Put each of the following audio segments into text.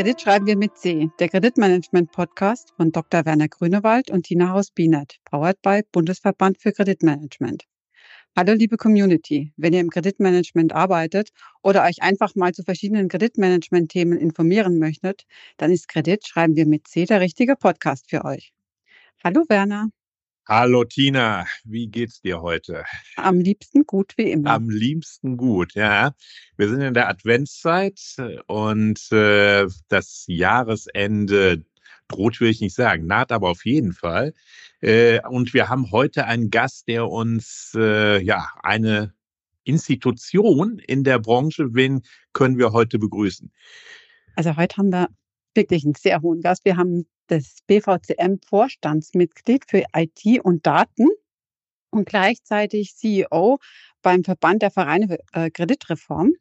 Kredit schreiben wir mit C, der Kreditmanagement-Podcast von Dr. Werner Grünewald und Tina Haus-Bienert, powered by Bundesverband für Kreditmanagement. Hallo liebe Community, wenn ihr im Kreditmanagement arbeitet oder euch einfach mal zu verschiedenen Kreditmanagement-Themen informieren möchtet, dann ist Kredit schreiben wir mit C der richtige Podcast für euch. Hallo Werner. Hallo Tina, wie geht's dir heute? Am liebsten gut wie immer. Am liebsten gut, ja. Wir sind in der Adventszeit und äh, das Jahresende droht, will ich nicht sagen, naht aber auf jeden Fall. Äh, und wir haben heute einen Gast, der uns äh, ja eine Institution in der Branche, wen können wir heute begrüßen? Also heute haben wir wirklich einen sehr hohen Gast. Wir haben das BVCM-Vorstandsmitglied für IT und Daten und gleichzeitig CEO beim Verband der Vereine für äh, Kreditreform,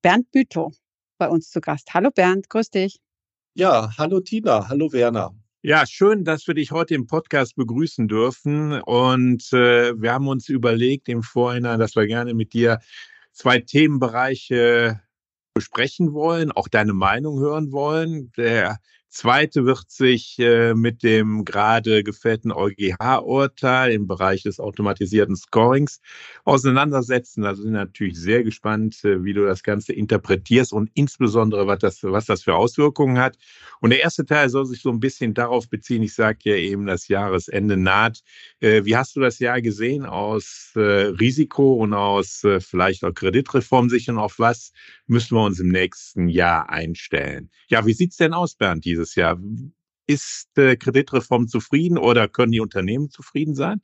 Bernd Bütow, bei uns zu Gast. Hallo Bernd, grüß dich. Ja, hallo Tina, hallo Werner. Ja, schön, dass wir dich heute im Podcast begrüßen dürfen. Und äh, wir haben uns überlegt im Vorhinein, dass wir gerne mit dir zwei Themenbereiche besprechen wollen, auch deine Meinung hören wollen. Der zweite wird sich äh, mit dem gerade gefällten EuGH-Urteil im Bereich des automatisierten Scorings auseinandersetzen. Also sind natürlich sehr gespannt, äh, wie du das Ganze interpretierst und insbesondere, was das, was das für Auswirkungen hat. Und der erste Teil soll sich so ein bisschen darauf beziehen. Ich sage ja eben, das Jahresende naht. Äh, wie hast du das Jahr gesehen aus äh, Risiko und aus äh, vielleicht auch Kreditreformsicht und auf was müssen wir uns im nächsten Jahr einstellen? Ja, wie sieht's denn aus, Bernd, dieses Jahr? Ist äh, Kreditreform zufrieden oder können die Unternehmen zufrieden sein?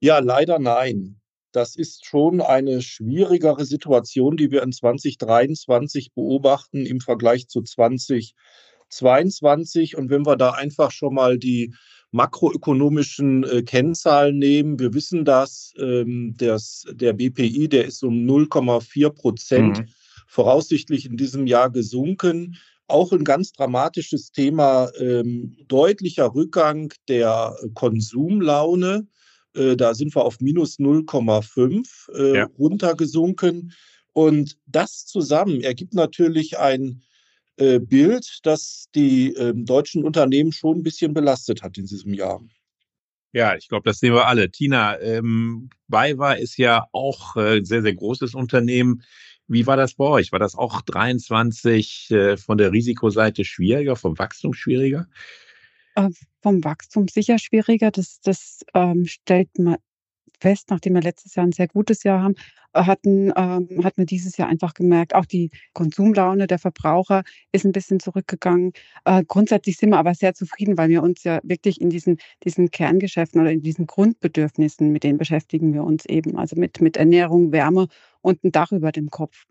Ja, leider nein. Das ist schon eine schwierigere Situation, die wir in 2023 beobachten im Vergleich zu 2022. Und wenn wir da einfach schon mal die makroökonomischen äh, Kennzahlen nehmen, wir wissen dass ähm, das, der BPI, der ist um 0,4 Prozent mhm. voraussichtlich in diesem Jahr gesunken. Auch ein ganz dramatisches Thema, ähm, deutlicher Rückgang der Konsumlaune. Äh, da sind wir auf minus 0,5 äh, ja. runtergesunken. Und das zusammen ergibt natürlich ein äh, Bild, das die ähm, deutschen Unternehmen schon ein bisschen belastet hat in diesem Jahr. Ja, ich glaube, das sehen wir alle. Tina, ähm, BayWa ist ja auch äh, sehr, sehr großes Unternehmen. Wie war das bei euch? War das auch 23 äh, von der Risikoseite schwieriger, vom Wachstum schwieriger? Äh, vom Wachstum sicher schwieriger. Das, das ähm, stellt man fest, nachdem wir letztes Jahr ein sehr gutes Jahr haben, äh, hatten, ähm, hat man dieses Jahr einfach gemerkt, auch die Konsumlaune der Verbraucher ist ein bisschen zurückgegangen. Äh, grundsätzlich sind wir aber sehr zufrieden, weil wir uns ja wirklich in diesen, diesen Kerngeschäften oder in diesen Grundbedürfnissen, mit denen beschäftigen wir uns eben. Also mit, mit Ernährung, Wärme und ein Dach über dem Kopf.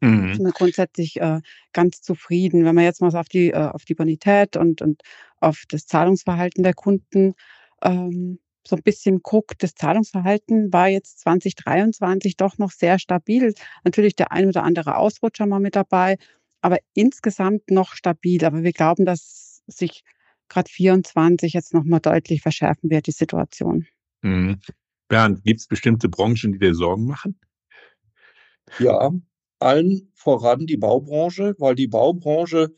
Mhm. Sind wir grundsätzlich äh, ganz zufrieden. Wenn man jetzt mal auf die, äh, auf die Bonität und, und auf das Zahlungsverhalten der Kunden ähm, so ein bisschen guckt, das Zahlungsverhalten war jetzt 2023 doch noch sehr stabil. Natürlich der ein oder andere Ausrutscher mal mit dabei, aber insgesamt noch stabil. Aber wir glauben, dass sich gerade 24 jetzt noch mal deutlich verschärfen wird, die Situation. Mhm. Bernd, gibt es bestimmte Branchen, die dir Sorgen machen? Ja, allen voran die Baubranche, weil die Baubranche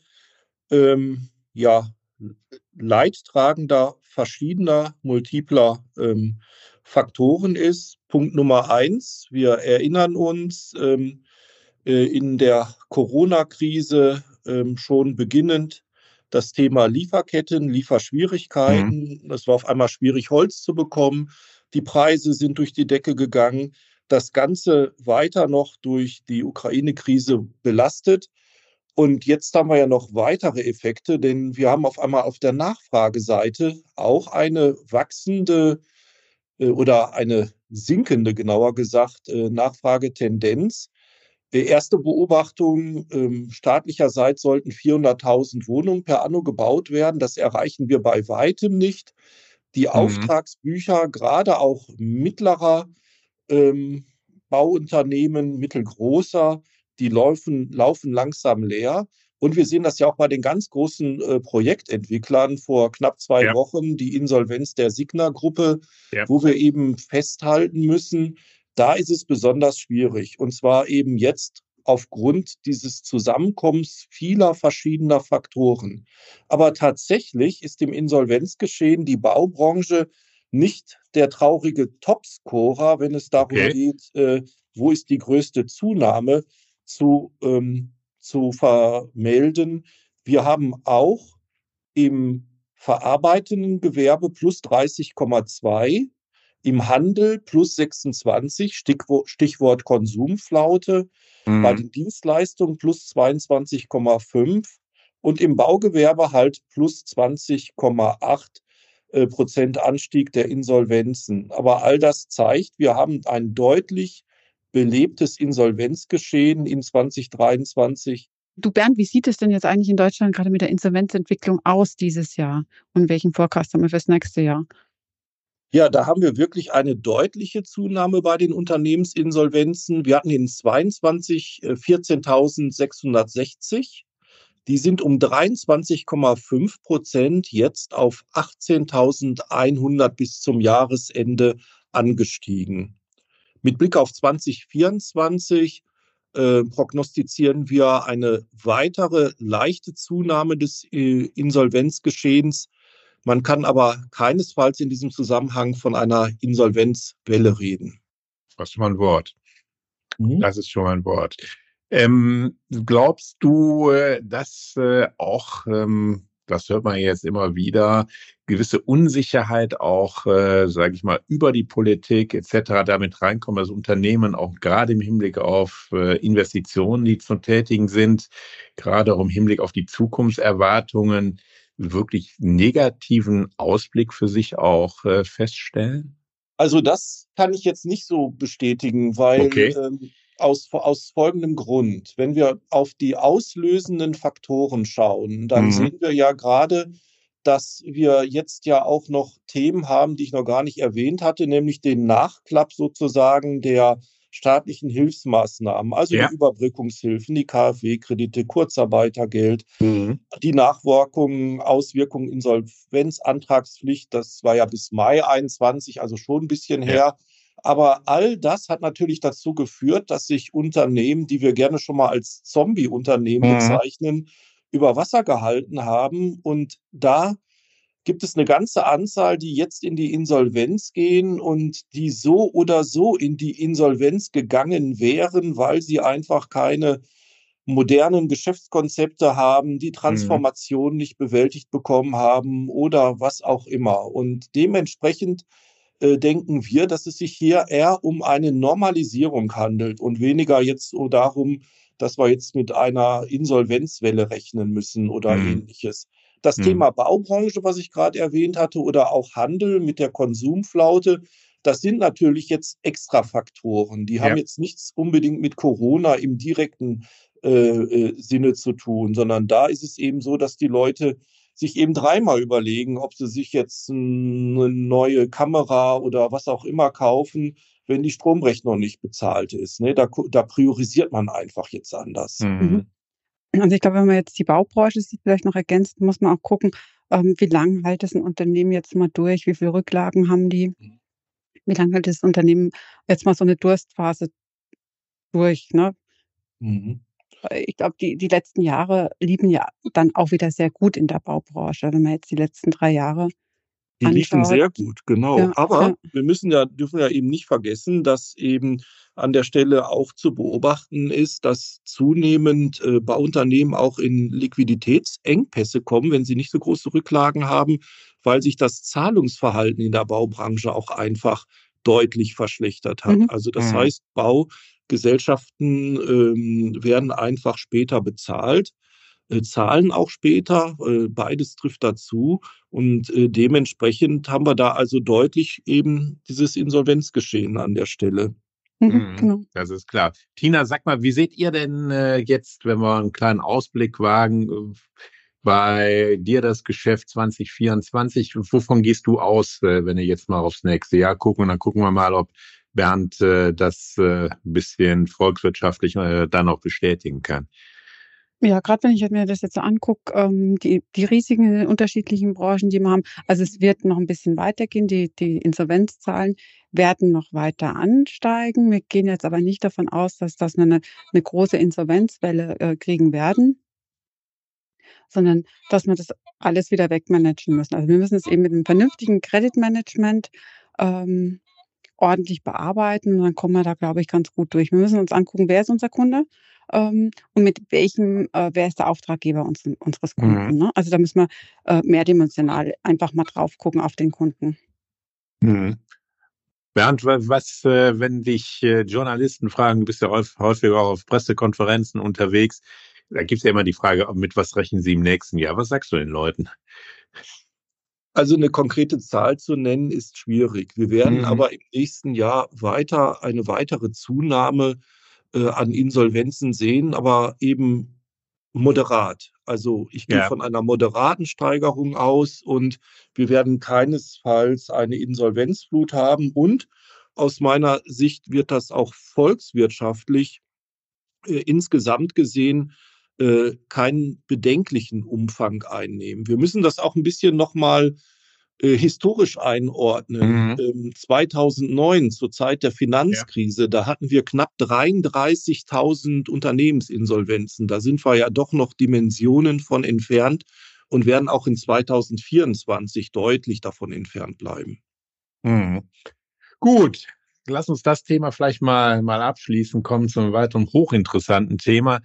ähm, ja Leidtragender verschiedener, multipler ähm, Faktoren ist. Punkt Nummer eins, wir erinnern uns ähm, äh, in der Corona-Krise ähm, schon beginnend das Thema Lieferketten, Lieferschwierigkeiten. Mhm. Es war auf einmal schwierig, Holz zu bekommen. Die Preise sind durch die Decke gegangen. Das Ganze weiter noch durch die Ukraine-Krise belastet. Und jetzt haben wir ja noch weitere Effekte, denn wir haben auf einmal auf der Nachfrageseite auch eine wachsende äh, oder eine sinkende, genauer gesagt, äh, Nachfragetendenz. Die erste Beobachtung ähm, staatlicherseits sollten 400.000 Wohnungen per anno gebaut werden. Das erreichen wir bei weitem nicht. Die mhm. Auftragsbücher, gerade auch mittlerer ähm, Bauunternehmen, mittelgroßer, die laufen, laufen langsam leer. Und wir sehen das ja auch bei den ganz großen äh, Projektentwicklern vor knapp zwei ja. Wochen, die Insolvenz der Signa-Gruppe, ja. wo wir eben festhalten müssen, da ist es besonders schwierig. Und zwar eben jetzt aufgrund dieses Zusammenkommens vieler verschiedener Faktoren. Aber tatsächlich ist im Insolvenzgeschehen die Baubranche nicht der traurige Topscorer, wenn es darum okay. geht, äh, wo ist die größte Zunahme zu, ähm, zu vermelden. Wir haben auch im verarbeitenden Gewerbe plus 30,2, im Handel plus 26, Stichwort, Stichwort Konsumflaute, mhm. bei den Dienstleistungen plus 22,5 und im Baugewerbe halt plus 20,8 äh, Prozent Anstieg der Insolvenzen. Aber all das zeigt, wir haben ein deutlich belebtes Insolvenzgeschehen in 2023. Du Bernd, wie sieht es denn jetzt eigentlich in Deutschland gerade mit der Insolvenzentwicklung aus dieses Jahr? Und welchen Forecast haben wir fürs nächste Jahr? Ja, da haben wir wirklich eine deutliche Zunahme bei den Unternehmensinsolvenzen. Wir hatten in 22 14.660. Äh, Die sind um 23,5 Prozent jetzt auf 18.100 bis zum Jahresende angestiegen. Mit Blick auf 2024 äh, prognostizieren wir eine weitere leichte Zunahme des äh, Insolvenzgeschehens man kann aber keinesfalls in diesem Zusammenhang von einer Insolvenzwelle reden. Das ist schon mal ein Wort. Mhm. Das ist schon mal ein Wort. Ähm, glaubst du, äh, dass äh, auch, ähm, das hört man jetzt immer wieder, gewisse Unsicherheit auch, äh, sage ich mal, über die Politik etc. damit reinkommen, also Unternehmen auch gerade im Hinblick auf äh, Investitionen, die zu tätigen sind, gerade auch im Hinblick auf die Zukunftserwartungen, wirklich negativen Ausblick für sich auch äh, feststellen? Also das kann ich jetzt nicht so bestätigen, weil okay. ähm, aus, aus folgendem Grund. Wenn wir auf die auslösenden Faktoren schauen, dann mhm. sehen wir ja gerade, dass wir jetzt ja auch noch Themen haben, die ich noch gar nicht erwähnt hatte, nämlich den Nachklapp sozusagen der staatlichen Hilfsmaßnahmen, also ja. die Überbrückungshilfen, die KfW-Kredite, Kurzarbeitergeld, mhm. die Nachwirkungen, Auswirkungen Insolvenzantragspflicht, das war ja bis Mai 21, also schon ein bisschen ja. her. Aber all das hat natürlich dazu geführt, dass sich Unternehmen, die wir gerne schon mal als Zombie-Unternehmen mhm. bezeichnen, über Wasser gehalten haben. Und da gibt es eine ganze Anzahl, die jetzt in die Insolvenz gehen und die so oder so in die Insolvenz gegangen wären, weil sie einfach keine modernen Geschäftskonzepte haben, die mhm. Transformation mhm. nicht bewältigt bekommen haben oder was auch immer. Und dementsprechend äh, denken wir, dass es sich hier eher um eine Normalisierung handelt und weniger jetzt so darum, dass wir jetzt mit einer Insolvenzwelle rechnen müssen oder mhm. ähnliches. Das mhm. Thema Baubranche, was ich gerade erwähnt hatte, oder auch Handel mit der Konsumflaute, das sind natürlich jetzt Extrafaktoren. Die haben jetzt nichts unbedingt mit Corona im direkten äh, äh, Sinne zu tun, sondern da ist es eben so, dass die Leute sich eben dreimal überlegen, ob sie sich jetzt eine neue Kamera oder was auch immer kaufen, wenn die Stromrechnung nicht bezahlt ist. Ne? Da, da priorisiert man einfach jetzt anders. Mhm. mhm. Also ich glaube, wenn man jetzt die Baubranche sieht, vielleicht noch ergänzt, muss man auch gucken, ähm, wie lange hält das ein Unternehmen jetzt mal durch, wie viele Rücklagen haben die, wie lange hält das Unternehmen jetzt mal so eine Durstphase durch. Ne? Mhm. Äh, ich glaube, die, die letzten Jahre lieben ja dann auch wieder sehr gut in der Baubranche. Wenn man jetzt die letzten drei Jahre die liefen sehr gut, genau. Ja, Aber ja. wir müssen ja, dürfen ja eben nicht vergessen, dass eben an der Stelle auch zu beobachten ist, dass zunehmend äh, Bauunternehmen auch in Liquiditätsengpässe kommen, wenn sie nicht so große Rücklagen haben, weil sich das Zahlungsverhalten in der Baubranche auch einfach deutlich verschlechtert hat. Mhm. Also das mhm. heißt, Baugesellschaften ähm, werden einfach später bezahlt. Äh, zahlen auch später. Äh, beides trifft dazu. Und äh, dementsprechend haben wir da also deutlich eben dieses Insolvenzgeschehen an der Stelle. Mhm, mhm, genau. Das ist klar. Tina, sag mal, wie seht ihr denn jetzt, wenn wir einen kleinen Ausblick wagen, bei dir das Geschäft 2024? Wovon gehst du aus, wenn wir jetzt mal aufs nächste Jahr gucken? Und dann gucken wir mal, ob Bernd das ein bisschen volkswirtschaftlich dann auch bestätigen kann. Ja, gerade wenn ich mir das jetzt so angucke, ähm, die die Risiken unterschiedlichen Branchen, die wir haben also, es wird noch ein bisschen weitergehen. Die die Insolvenzzahlen werden noch weiter ansteigen. Wir gehen jetzt aber nicht davon aus, dass dass wir 'ne 'ne große Insolvenzwelle, äh, kriegen werden sondern dass wir das alles wieder wegmanagen müssen. Also, wir müssen es eben mit 'nem vernünftigen Credit-Management, ähm, ordentlich bearbeiten und dann kommen wir da, glaube ich, ganz gut durch. Wir müssen uns angucken, wer ist unser Kunde, ähm, und mit welchem äh, wer ist der Auftraggeber uns unseres Kunden, Mhm. ne? Also, da müssen wir, äh, mehrdimensional einfach mal drauf gucken auf den Kunden. Mhm. Bernd, wa was, äh, wenn dich, äh, Journalisten fragen, du bist ja häuf häufiger auch auf Pressekonferenzen unterwegs, da gibt's ja immer die Frage: „Mit was rechnen Sie im nächsten Jahr?“ Was sagst du den Leuten? Also, 'ne konkrete Zahl zu nennen, ist schwierig. Wir werden Mhm. aber im nächsten Jahr weiter eine weitere Zunahme, äh, an Insolvenzen sehen, aber eben moderat. Also, ich gehe Ja. von einer moderaten Steigerung aus und wir werden keinesfalls eine Insolvenzflut haben und aus meiner Sicht wird das auch volkswirtschaftlich, äh, insgesamt gesehen, äh, keinen bedenklichen Umfang einnehmen. Wir müssen das auch 'n bisschen noch mal, äh, historisch einordnen. Mhm. Ähm, 2009 zur Zeit der Ja. Finanzkrise, da hatten wir knapp 33.000 Unternehmensinsolvenzen. Da sind wir ja doch noch Dimensionen von entfernt und werden auch in 2024 deutlich davon entfernt bleiben. Mhm. Gut, lass uns das Thema vielleicht mal mal abschließen, kommen zu 'nem weiteren hochinteressanten Thema.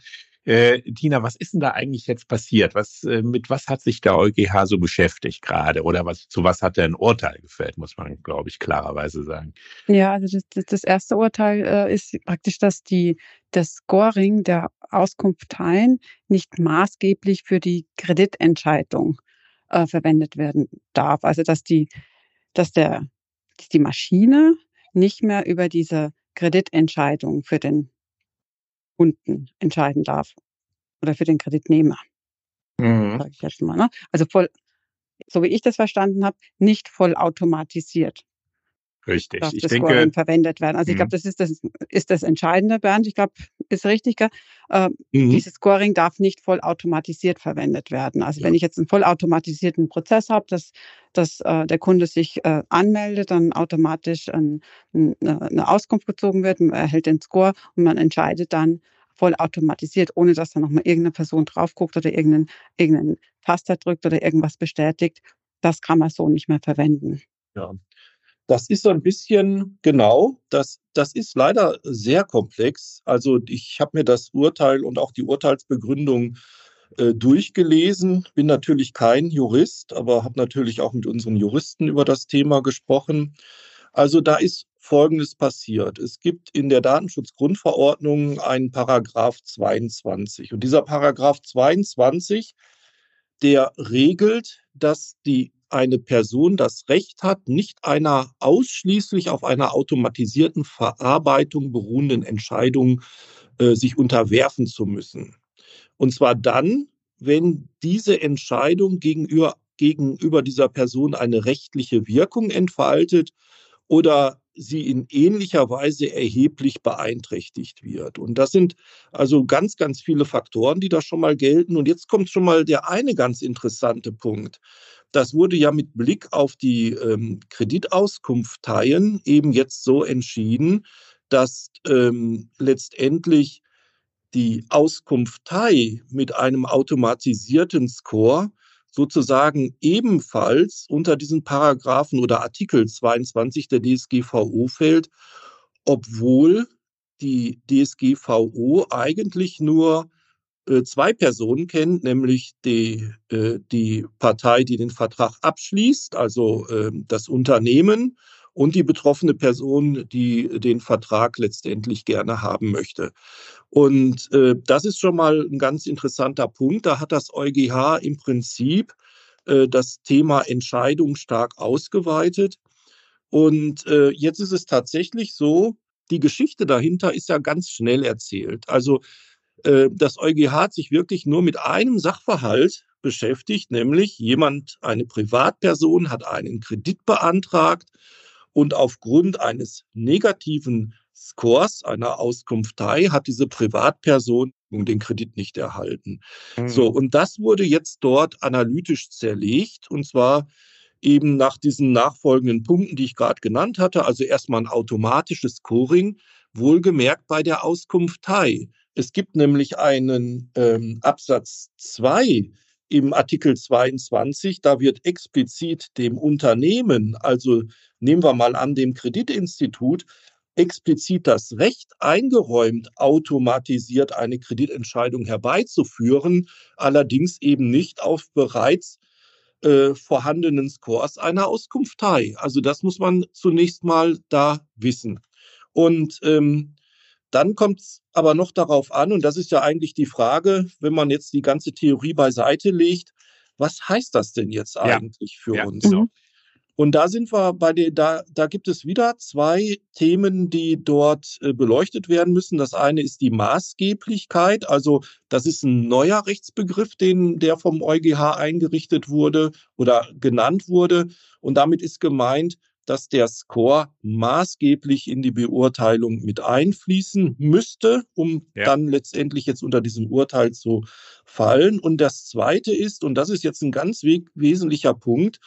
Äh, Tina, was ist denn da eigentlich jetzt passiert? Was äh, mit was hat sich der EuGH so beschäftigt grade oder was zu was hat er 'n Urteil gefällt, muss man, glaube ich, klarerweise sagen. Ja, also, das das 1. Urteil, äh, ist praktisch, dass die das Scoring der Auskunfteien nicht maßgeblich für die Kreditentscheidung, äh, verwendet werden darf. Also, dass die dass der dass die Maschine nicht mehr über diese Kreditentscheidung für den Kunden entscheiden darf oder für den Kreditnehmer, Mhm. sage ich jetzt mal, ne? Also, voll so wie ich das verstanden habe, nicht vollautomatisiert Richtig. darf Ich das denke Scoring verwendet werden. Also, ich glaube, Mhm. das ist das ist das Entscheidende, Bernd. Ich glaube, ist richtig, gell? Ähm, Mhm. dieses Scoring darf nicht vollautomatisiert verwendet werden. Also, Ja. wenn ich jetzt 'n vollautomatisierten Prozess habe, dass dass, äh, der Kunde sich, äh, anmeldet, dann automatisch 'n 'n 'ne 'ne Auskunft gezogen wird, man erhält den Score und man entscheidet dann vollautomatisiert, ohne dass da noch mal irgend 'ne Person drauf guckt oder irgend 'nen irgend 'nen Taster drückt oder irgendwas bestätigt. Das kann man so nicht mehr verwenden. Ja. Das ist so 'n bisschen genau, das das ist leider sehr komplex. Also, ich habe mir das Urteil und auch die Urteilsbegründung, äh, durchgelesen, bin natürlich kein Jurist, aber habe natürlich auch mit unseren Juristen über das Thema gesprochen. Also, da ist Folgendes passiert. Es gibt in der Datenschutzgrundverordnung einen Paragraph 22 und dieser Paragraph 22, der regelt, dass die eine Person das Recht hat, nicht einer ausschließlich auf einer automatisierten Verarbeitung beruhenden Entscheidung, äh, sich unterwerfen zu müssen. Und zwar dann, wenn diese Entscheidung gegenüber gegenüber dieser Person eine rechtliche Wirkung entfaltet oder sie in ähnlicher Weise erheblich beeinträchtigt wird. Und das sind also ganz, ganz viele Faktoren, die da schon mal gelten. Und jetzt kommt schon mal der eine ganz interessante Punkt. Das wurde ja mit Blick auf die, ähm, Kreditauskunfteien eben jetzt so entschieden, dass, ähm, letztendlich die Auskunftei mit einem automatisierten Score sozusagen ebenfalls unter diesen Paragraphen oder Artikel 22 der DSGVO fällt, obwohl die DSGVO eigentlich nur, äh, 2 Personen kennt, nämlich die äh, die Partei, die den Vertrag abschließt, also, ähm, das Unternehmen und die betroffene Person, die den Vertrag letztendlich gerne haben möchte. Und, äh, das ist schon mal 'n ganz interessanter Punkt. Da hat das EuGH im Prinzip, das Thema Entscheidung stark ausgeweitet. Und, jetzt ist es tatsächlich so, die Geschichte dahinter ist ja ganz schnell erzählt. Also, äh, das EuGH hat sich wirklich nur mit einem Sachverhalt beschäftigt, nämlich jemand eine Privatperson hat einen Kredit beantragt und aufgrund eines negativen Scores, einer Auskunftei, hat diese Privatperson den Kredit nicht erhalten. Mhm. So, und das wurde jetzt dort analytisch zerlegt, und zwar eben nach diesen nachfolgenden Punkten, die ich gerade genannt hatte. Also erstmal ein automatisches Scoring, wohlgemerkt bei der Auskunftei. Es gibt nämlich einen ähm, Absatz 2 im Artikel 22, da wird explizit dem Unternehmen, also nehmen wir mal an, dem Kreditinstitut, explizit das Recht eingeräumt, automatisiert eine Kreditentscheidung herbeizuführen, allerdings eben nicht auf bereits äh, vorhandenen Scores einer Auskunftei. Also das muss man zunächst mal da wissen. Und ähm, dann kommt es aber noch darauf an, und das ist ja eigentlich die Frage, wenn man jetzt die ganze Theorie beiseite legt, was heißt das denn jetzt eigentlich ja. für ja, uns? Genau. Und da sind wir bei der, da, da gibt es wieder zwei Themen, die dort äh, beleuchtet werden müssen. Das eine ist die Maßgeblichkeit. Also, das ist ein neuer Rechtsbegriff, den, der vom EuGH eingerichtet wurde oder genannt wurde. Und damit ist gemeint, dass der Score maßgeblich in die Beurteilung mit einfließen müsste, um ja. dann letztendlich jetzt unter diesem Urteil zu fallen. Und das Zweite ist, und das ist jetzt ein ganz wesentlicher Punkt,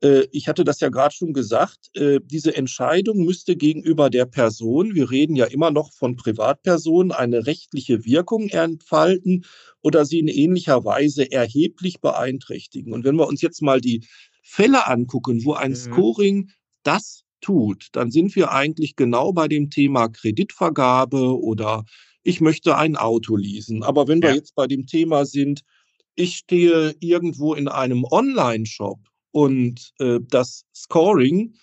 äh, ich hatte das ja gerade schon gesagt, äh, diese Entscheidung müsste gegenüber der Person, wir reden ja immer noch von Privatpersonen, eine rechtliche Wirkung entfalten oder sie in ähnlicher Weise erheblich beeinträchtigen. Und wenn wir uns jetzt mal die Fälle angucken, wo ein mhm. Scoring das tut, dann sind wir eigentlich genau bei dem Thema Kreditvergabe oder ich möchte ein Auto leasen. Aber wenn ja. wir jetzt bei dem Thema sind, ich stehe irgendwo in einem Online-Shop und äh, das Scoring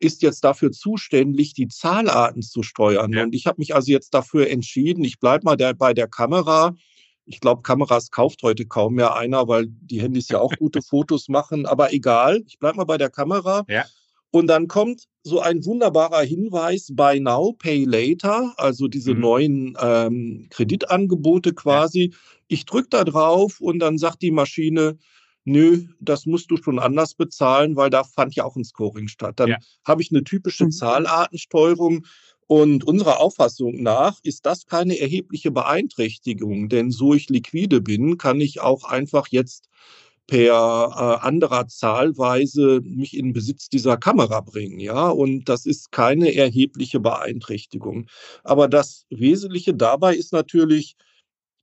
ist jetzt dafür zuständig, die Zahlarten zu steuern. Ja. Und ich habe mich also jetzt dafür entschieden, ich bleibe mal der, bei der Kamera. Ich glaube, Kameras kauft heute kaum mehr einer, weil die Handys ja auch gute Fotos machen. Aber egal, ich bleibe mal bei der Kamera. Ja. Und dann kommt so ein wunderbarer Hinweis, Buy Now, Pay Later, also diese mhm. neuen ähm, Kreditangebote quasi. Ja. Ich drücke da drauf und dann sagt die Maschine, nö, das musst du schon anders bezahlen, weil da fand ja auch ein Scoring statt. Dann ja. habe ich eine typische mhm. Zahlartensteuerung. Und unserer Auffassung nach ist das keine erhebliche Beeinträchtigung, denn so ich liquide bin, kann ich auch einfach jetzt per äh, anderer Zahlweise mich in Besitz dieser Kamera bringen, ja, und das ist keine erhebliche Beeinträchtigung. Aber das Wesentliche dabei ist natürlich,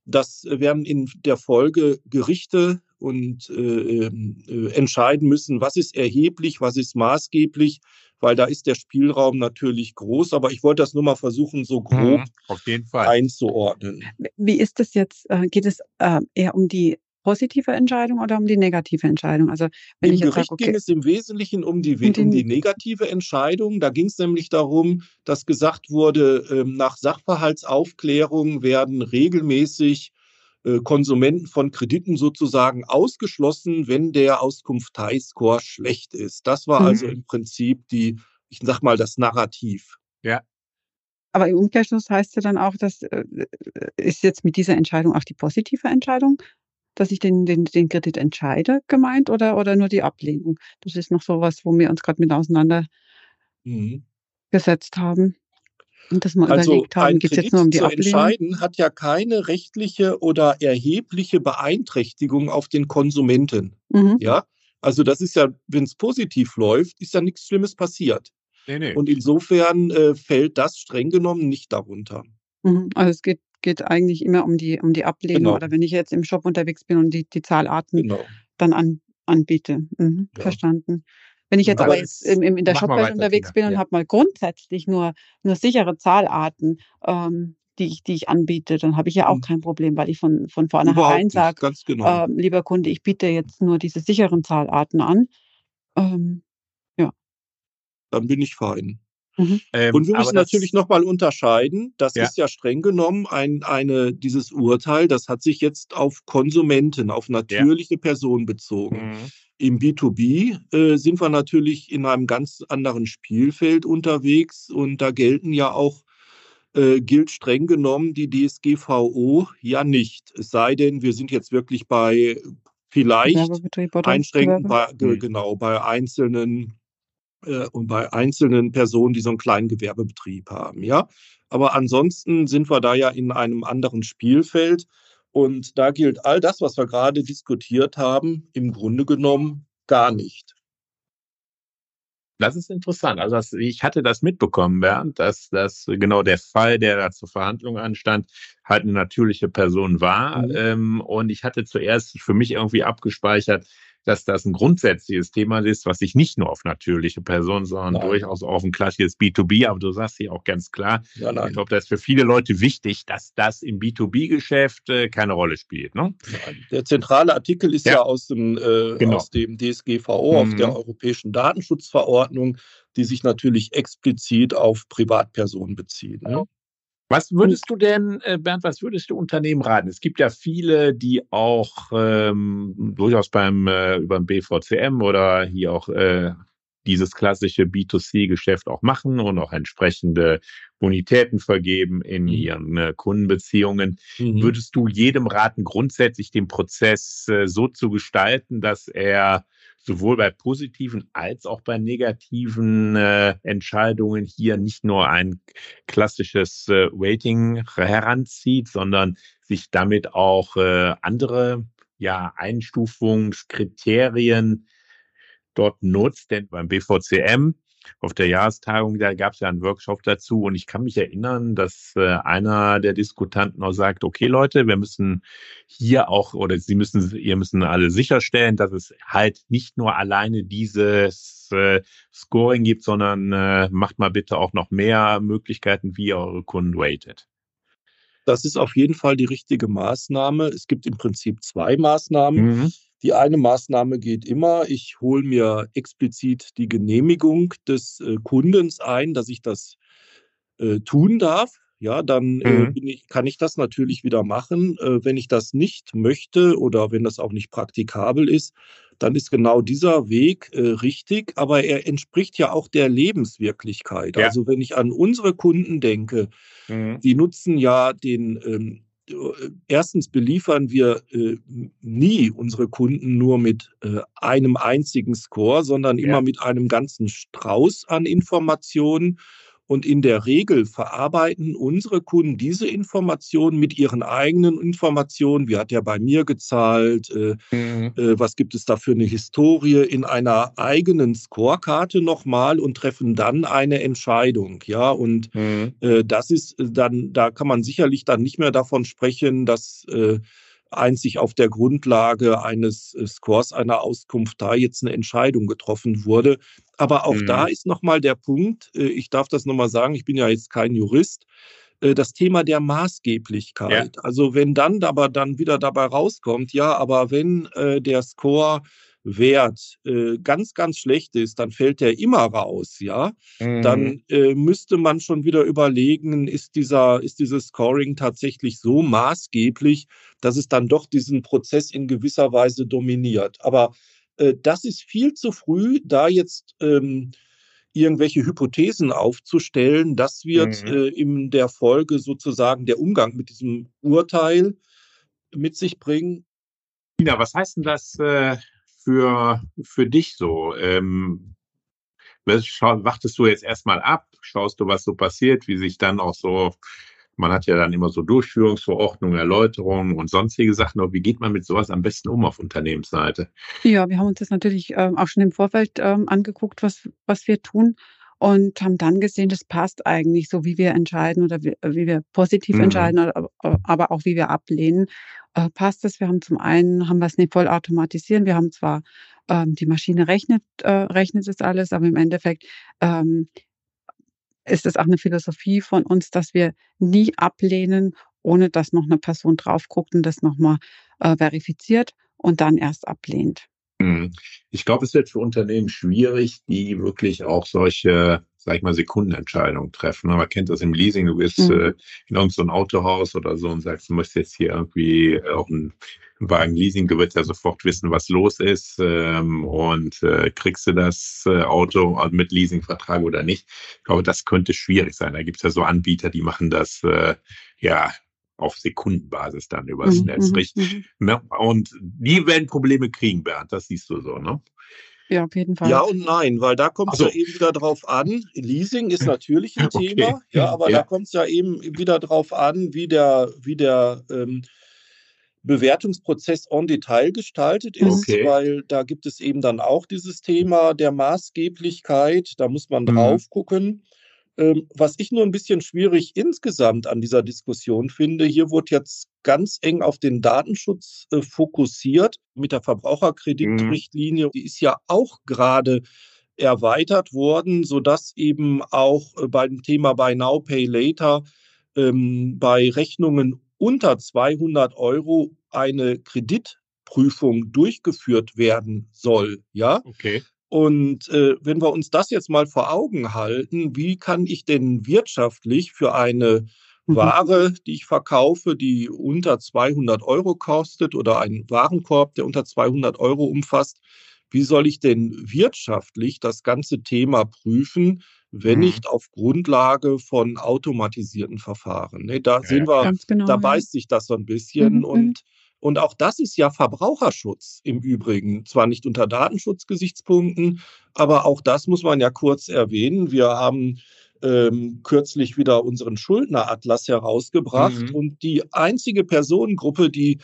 dass werden in der Folge Gerichte und äh, ähm, äh, entscheiden müssen, was ist erheblich, was ist maßgeblich, weil da ist der Spielraum natürlich groß. Aber ich wollte das nur mal versuchen, so grob mhm, einzuordnen. Wie ist das jetzt? Äh, geht es äh, eher um die positive Entscheidung oder um die negative Entscheidung? Also wenn Im ich jetzt Gericht sage, okay, ging es im Wesentlichen um die, um die, um die negative Entscheidung. Da ging es nämlich darum, dass gesagt wurde, ähm, nach Sachverhaltsaufklärung werden regelmäßig äh, Konsumenten von Krediten sozusagen ausgeschlossen, wenn der Auskunftei-Score schlecht ist. Das war also mhm. also im Prinzip die, ich sag mal, das Narrativ. Ja. Aber im Umkehrschluss heißt ja dann auch, dass äh, ist jetzt mit dieser Entscheidung auch die positive Entscheidung, dass ich den, den, den Kredit entscheide, gemeint oder, oder nur die Ablehnung? Das ist noch so was, wo wir uns gerade mit auseinandergesetzt mhm. haben. Und dass wir also überlegt haben, geht es jetzt nur um die zu Ablehnung? entscheiden hat ja keine rechtliche oder erhebliche Beeinträchtigung auf den Konsumenten. Mhm. Ja, also das ist ja, wenn es positiv läuft, ist ja nichts Schlimmes passiert. Nee, nee. Und insofern äh, fällt das streng genommen nicht darunter. Mhm. Also es geht, geht eigentlich immer um die, um die Ablehnung genau. oder wenn ich jetzt im Shop unterwegs bin und die, die Zahlarten genau. dann an, anbiete. Mhm. Ja. Verstanden. Wenn ich jetzt aber, aber jetzt im, im, in der Shopwelt unterwegs bin und ja. habe mal grundsätzlich nur, nur sichere Zahlarten, ähm, die ich, die ich anbiete, dann habe ich ja auch hm. kein Problem, weil ich von, von vornherein sage, genau. äh, lieber Kunde, ich biete jetzt nur diese sicheren Zahlarten an. Ähm, ja. Dann bin ich fein. Mhm. Ähm, und wir müssen natürlich nochmal unterscheiden, das ja. ist ja streng genommen ein, eine, dieses Urteil, das hat sich jetzt auf Konsumenten, auf natürliche ja. Personen bezogen. Mhm. Im B2B äh, sind wir natürlich in einem ganz anderen Spielfeld unterwegs und da gelten ja auch, äh, gilt streng genommen die DSGVO ja nicht. Es sei denn, wir sind jetzt wirklich bei vielleicht einschränken, bei, genau, bei einzelnen äh, und bei einzelnen Personen, die so einen kleinen Gewerbebetrieb haben, ja. Aber ansonsten sind wir da ja in einem anderen Spielfeld. Und da gilt all das, was wir gerade diskutiert haben, im Grunde genommen gar nicht. Das ist interessant. Also das, ich hatte das mitbekommen, Bernd, dass das genau der Fall, der da zur Verhandlung anstand, halt eine natürliche Person war. Mhm. Ähm, und ich hatte zuerst für mich irgendwie abgespeichert, dass das ein grundsätzliches Thema ist, was sich nicht nur auf natürliche Personen, sondern nein. durchaus auf ein klassisches B2B, aber du sagst hier auch ganz klar, ja, ich glaube, das ist für viele Leute wichtig, dass das im B2B-Geschäft äh, keine Rolle spielt. Ne? Der zentrale Artikel ist ja, ja aus, dem, äh, genau. aus dem DSGVO, mhm. auf der Europäischen Datenschutzverordnung, die sich natürlich explizit auf Privatpersonen bezieht. Ne? Was würdest du denn, äh, Bernd, was würdest du Unternehmen raten? Es gibt ja viele, die auch ähm, durchaus beim äh, über den BVCM oder hier auch äh, dieses klassische B2C-Geschäft auch machen und auch entsprechende Bonitäten vergeben in mhm. ihren äh, Kundenbeziehungen. Mhm. Würdest du jedem raten, grundsätzlich den Prozess äh, so zu gestalten, dass er sowohl bei positiven als auch bei negativen äh, Entscheidungen hier nicht nur ein klassisches äh, Rating heranzieht, sondern sich damit auch äh, andere ja, Einstufungskriterien dort nutzt. Denn beim BVCM auf der Jahrestagung, da gab es ja einen Workshop dazu und ich kann mich erinnern, dass äh, einer der Diskutanten auch sagt, okay Leute, wir müssen hier auch oder Sie müssen, ihr müssen alle sicherstellen, dass es halt nicht nur alleine dieses äh, Scoring gibt, sondern äh, macht mal bitte auch noch mehr Möglichkeiten, wie ihr eure Kunden ratet. Das ist auf jeden Fall die richtige Maßnahme. Es gibt im Prinzip zwei Maßnahmen. Mhm. Die eine Maßnahme geht immer, ich hole mir explizit die Genehmigung des äh, Kundens ein, dass ich das äh, tun darf. Ja, dann äh, mhm. äh, ich, kann ich das natürlich wieder machen. Äh, wenn ich das nicht möchte oder wenn das auch nicht praktikabel ist, dann ist genau dieser Weg äh, richtig, aber er entspricht ja auch der Lebenswirklichkeit. Ja. Also wenn ich an unsere Kunden denke, mhm. die nutzen ja den ähm, erstens beliefern wir äh, nie unsere Kunden nur mit äh, einem einzigen Score, sondern immer ja. mit einem ganzen Strauß an Informationen. Und in der Regel verarbeiten unsere Kunden diese Informationen mit ihren eigenen Informationen. Wie hat er bei mir gezahlt? Äh, mhm. äh, was gibt es da für eine Historie in einer eigenen Scorekarte nochmal und treffen dann eine Entscheidung. Ja, und mhm. äh, das ist dann, da kann man sicherlich dann nicht mehr davon sprechen, dass äh, einzig auf der Grundlage eines äh, Scores einer Auskunft da jetzt eine Entscheidung getroffen wurde. Aber auch mhm. da ist nochmal der Punkt, äh, ich darf das nochmal sagen, ich bin ja jetzt kein Jurist, äh, das Thema der Maßgeblichkeit. Ja. Also wenn dann aber dann wieder dabei rauskommt, ja, aber wenn äh, der Score Wert äh, ganz, ganz schlecht ist, dann fällt der immer raus, ja. Mhm. Dann äh, müsste man schon wieder überlegen, ist dieser, ist dieses Scoring tatsächlich so maßgeblich, dass es dann doch diesen Prozess in gewisser Weise dominiert. Aber äh, das ist viel zu früh, da jetzt ähm, irgendwelche Hypothesen aufzustellen. Das wird mhm. äh, in der Folge sozusagen der Umgang mit diesem Urteil mit sich bringen. Ina, was heißt denn das äh, für, für dich so? Ähm, wartest du jetzt erstmal ab, schaust du, was so passiert, wie sich dann auch so, man hat ja dann immer so Durchführungsverordnungen, Erläuterungen und sonstige Sachen, aber wie geht man mit sowas am besten um auf Unternehmensseite? Ja, wir haben uns das natürlich ähm, auch schon im Vorfeld ähm, angeguckt, was, was wir tun und haben dann gesehen, das passt eigentlich so, wie wir entscheiden oder wie, wie wir positiv mhm. entscheiden, aber auch wie wir ablehnen, äh, passt es. Wir haben zum einen, haben wir es nicht voll automatisieren. Wir haben zwar, ähm, die Maschine rechnet, äh, rechnet es alles, aber im Endeffekt ähm, ist es auch eine Philosophie von uns, dass wir nie ablehnen, ohne dass noch eine Person drauf guckt und das nochmal äh, verifiziert und dann erst ablehnt. Mhm. Ich glaube, es wird für Unternehmen schwierig, die wirklich auch solche, sag ich mal, Sekundenentscheidungen treffen. Man kennt das im Leasing, du bist mhm. äh, in irgendein Autohaus oder so und sagst, du möchtest jetzt hier irgendwie auch einen Wagen Leasing, du wirst ja sofort wissen, was los ist ähm, und äh, kriegst du das äh, Auto mit Leasingvertrag oder nicht. Ich glaube, das könnte schwierig sein. Da gibt es ja so Anbieter, die machen das äh, ja auf Sekundenbasis dann übers mhm, Netz, richtig? Mhm. Ne? Und die werden Probleme kriegen, Bernd, das siehst du so, ne? Ja, auf jeden Fall. Ja und nein, weil da kommt es so. ja eben wieder drauf an. Leasing ist natürlich ein okay. Thema, ja, aber ja. da kommt es ja eben wieder drauf an, wie der, wie der ähm, Bewertungsprozess en Detail gestaltet ist, okay. weil da gibt es eben dann auch dieses Thema der Maßgeblichkeit. Da muss man mhm. drauf gucken. Ähm, was ich nur ein bisschen schwierig insgesamt an dieser Diskussion finde, hier wird jetzt ganz eng auf den Datenschutz äh, fokussiert mit der Verbraucherkreditrichtlinie. Mhm. Die ist ja auch gerade erweitert worden, sodass eben auch äh, beim Thema Buy Now, Pay Later ähm, bei Rechnungen unter 200 Euro eine Kreditprüfung durchgeführt werden soll. Ja, okay. Und äh, wenn wir uns das jetzt mal vor Augen halten, wie kann ich denn wirtschaftlich für eine mhm. Ware, die ich verkaufe, die unter 200 Euro kostet oder einen Warenkorb, der unter 200 Euro umfasst, wie soll ich denn wirtschaftlich das ganze Thema prüfen, wenn mhm. nicht auf Grundlage von automatisierten Verfahren? Ne, da ja, sehen wir, genau, da beißt sich das so ein bisschen mhm. und und auch das ist ja Verbraucherschutz im Übrigen. Zwar nicht unter Datenschutzgesichtspunkten, aber auch das muss man ja kurz erwähnen. Wir haben ähm, kürzlich wieder unseren Schuldneratlas herausgebracht mhm. und die einzige Personengruppe, die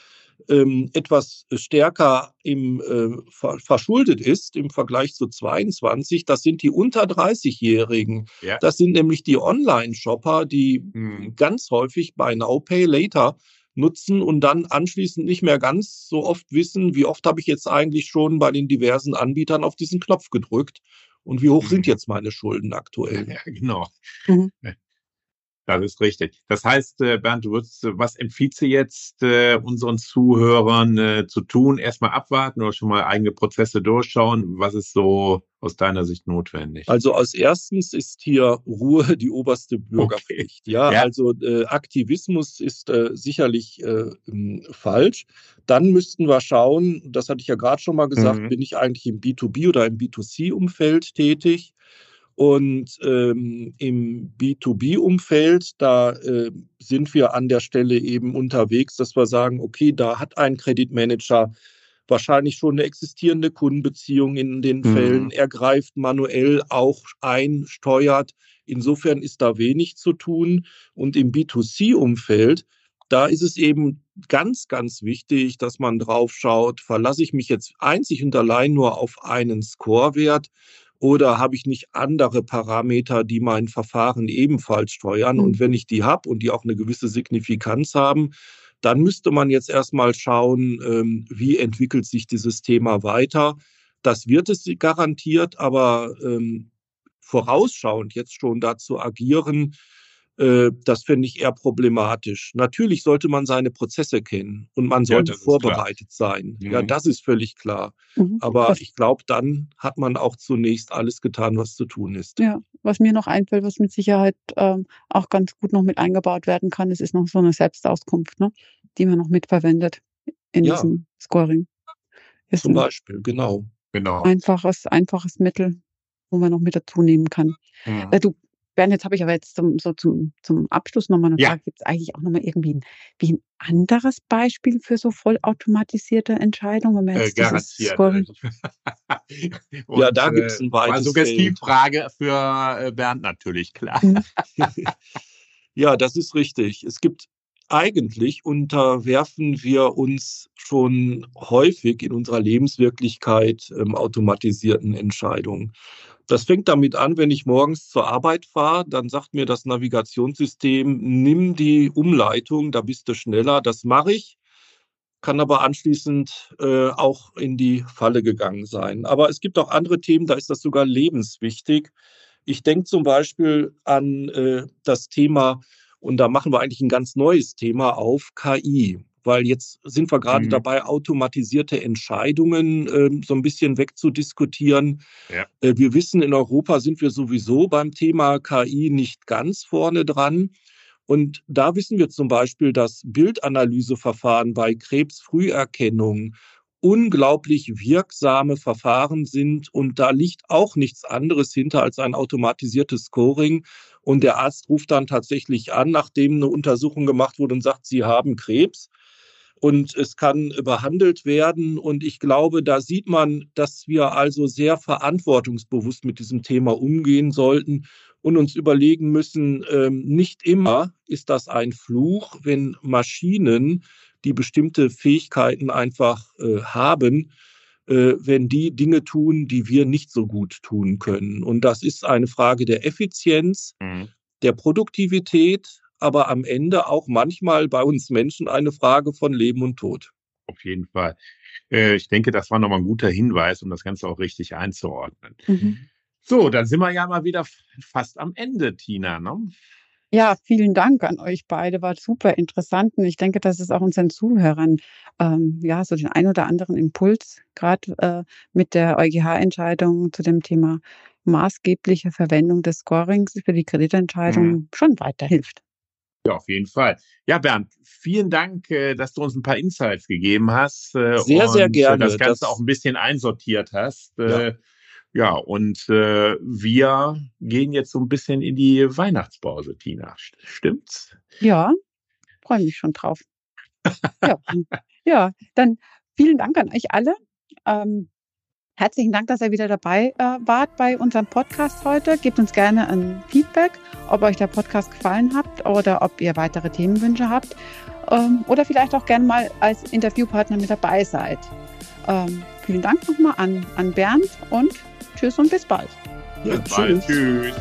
ähm, etwas stärker im, äh, ver verschuldet ist im Vergleich zu 22, das sind die unter 30-Jährigen. Ja. Das sind nämlich die Online-Shopper, die mhm. ganz häufig bei Now Pay Later nutzen und dann anschließend nicht mehr ganz so oft wissen, wie oft habe ich jetzt eigentlich schon bei den diversen Anbietern auf diesen Knopf gedrückt und wie hoch mhm. sind jetzt meine Schulden aktuell. Ja, genau. Mhm. Das ist richtig. Das heißt, äh, Bernd, du würdest, was empfiehlst du jetzt äh, unseren Zuhörern äh, zu tun? Erstmal abwarten oder schon mal eigene Prozesse durchschauen? Was ist so aus deiner Sicht notwendig? Also als erstens ist hier Ruhe die oberste Bürgerpflicht. Okay. Ja, ja, also äh, Aktivismus ist äh, sicherlich äh, falsch. Dann müssten wir schauen, das hatte ich ja gerade schon mal gesagt, mhm. bin ich eigentlich im B2B oder im B2C-Umfeld tätig? Und ähm, im B2B-Umfeld, da äh, sind wir an der Stelle eben unterwegs, dass wir sagen, okay, da hat ein Kreditmanager wahrscheinlich schon eine existierende Kundenbeziehung in den mhm. Fällen. Er greift manuell auch ein, steuert. Insofern ist da wenig zu tun. Und im B2C-Umfeld, da ist es eben ganz, ganz wichtig, dass man drauf schaut, verlasse ich mich jetzt einzig und allein nur auf einen Scorewert oder habe ich nicht andere Parameter, die mein Verfahren ebenfalls steuern? Mhm. Und wenn ich die habe und die auch eine gewisse Signifikanz haben, dann müsste man jetzt erstmal schauen, ähm, wie entwickelt sich dieses Thema weiter. Das wird es garantiert, aber ähm, vorausschauend jetzt schon dazu agieren, das finde ich eher problematisch. Natürlich sollte man seine Prozesse kennen und man sollte ja, vorbereitet sein. Mhm. Ja, das ist völlig klar. Mhm. Aber was, ich glaube, dann hat man auch zunächst alles getan, was zu tun ist. Ja, was mir noch einfällt, was mit Sicherheit ähm, auch ganz gut noch mit eingebaut werden kann, ist, ist noch so eine Selbstauskunft, ne? die man noch mitverwendet in ja. diesem Scoring. Ist Zum Beispiel, genau. genau. Einfaches, einfaches Mittel, wo man noch mit dazu nehmen kann. Mhm. Äh, du Bernd, jetzt habe ich aber jetzt zum, so zum, zum Abschluss nochmal eine ja. Frage. Gibt es eigentlich auch nochmal irgendwie ein, wie ein anderes Beispiel für so vollautomatisierte Entscheidungen? Äh, garantiert. Und, ja, da gibt es ein weites äh, Suggestivfrage für äh, Bernd natürlich, klar. Mhm. ja, das ist richtig. Es gibt eigentlich unterwerfen wir uns schon häufig in unserer Lebenswirklichkeit ähm, automatisierten Entscheidungen. Das fängt damit an, wenn ich morgens zur Arbeit fahre, dann sagt mir das Navigationssystem, nimm die Umleitung, da bist du schneller. Das mache ich, kann aber anschließend äh, auch in die Falle gegangen sein. Aber es gibt auch andere Themen, da ist das sogar lebenswichtig. Ich denke zum Beispiel an äh, das Thema, und da machen wir eigentlich ein ganz neues Thema auf, KI weil jetzt sind wir gerade mhm. dabei, automatisierte Entscheidungen äh, so ein bisschen wegzudiskutieren. Ja. Äh, wir wissen, in Europa sind wir sowieso beim Thema KI nicht ganz vorne dran. Und da wissen wir zum Beispiel, dass Bildanalyseverfahren bei Krebsfrüherkennung unglaublich wirksame Verfahren sind und da liegt auch nichts anderes hinter als ein automatisiertes Scoring. Und der Arzt ruft dann tatsächlich an, nachdem eine Untersuchung gemacht wurde und sagt, Sie haben Krebs. Und es kann behandelt werden. Und ich glaube, da sieht man, dass wir also sehr verantwortungsbewusst mit diesem Thema umgehen sollten und uns überlegen müssen, ähm, nicht immer ist das ein Fluch, wenn Maschinen, die bestimmte Fähigkeiten einfach äh, haben, äh, wenn die Dinge tun, die wir nicht so gut tun können. Und das ist eine Frage der Effizienz, mhm. der Produktivität, aber am Ende auch manchmal bei uns Menschen eine Frage von Leben und Tod. Auf jeden Fall. Äh, ich denke, das war nochmal ein guter Hinweis, um das Ganze auch richtig einzuordnen. Mhm. So, dann sind wir ja mal wieder fast am Ende, Tina. Ne? Ja, vielen Dank an euch beide. War super interessant. Und ich denke, dass es auch unseren Zuhörern ähm, ja so den ein oder anderen Impuls, gerade äh, mit der EuGH-Entscheidung zu dem Thema maßgebliche Verwendung des Scorings für die Kreditentscheidung mhm. schon weiterhilft. Ja, auf jeden Fall. Ja, Bernd, vielen Dank, äh, dass du uns ein paar Insights gegeben hast. Äh, sehr, sehr gerne. Das Ganze das auch ein bisschen einsortiert hast. Äh, ja. Ja, und äh, wir gehen jetzt so ein bisschen in die Weihnachtspause, Tina. Stimmt's? Ja, freue mich schon drauf. ja. ja, dann vielen Dank an euch alle. Ähm, Herzlichen Dank, dass ihr wieder dabei äh, wart bei unserem Podcast heute. Gebt uns gerne ein Feedback, ob euch der Podcast gefallen hat oder ob ihr weitere Themenwünsche habt ähm, oder vielleicht auch gerne mal als Interviewpartner mit dabei seid. Ähm, vielen Dank nochmal an, an Bernd und tschüss und bis bald. Ja, bis bald. Tschüss.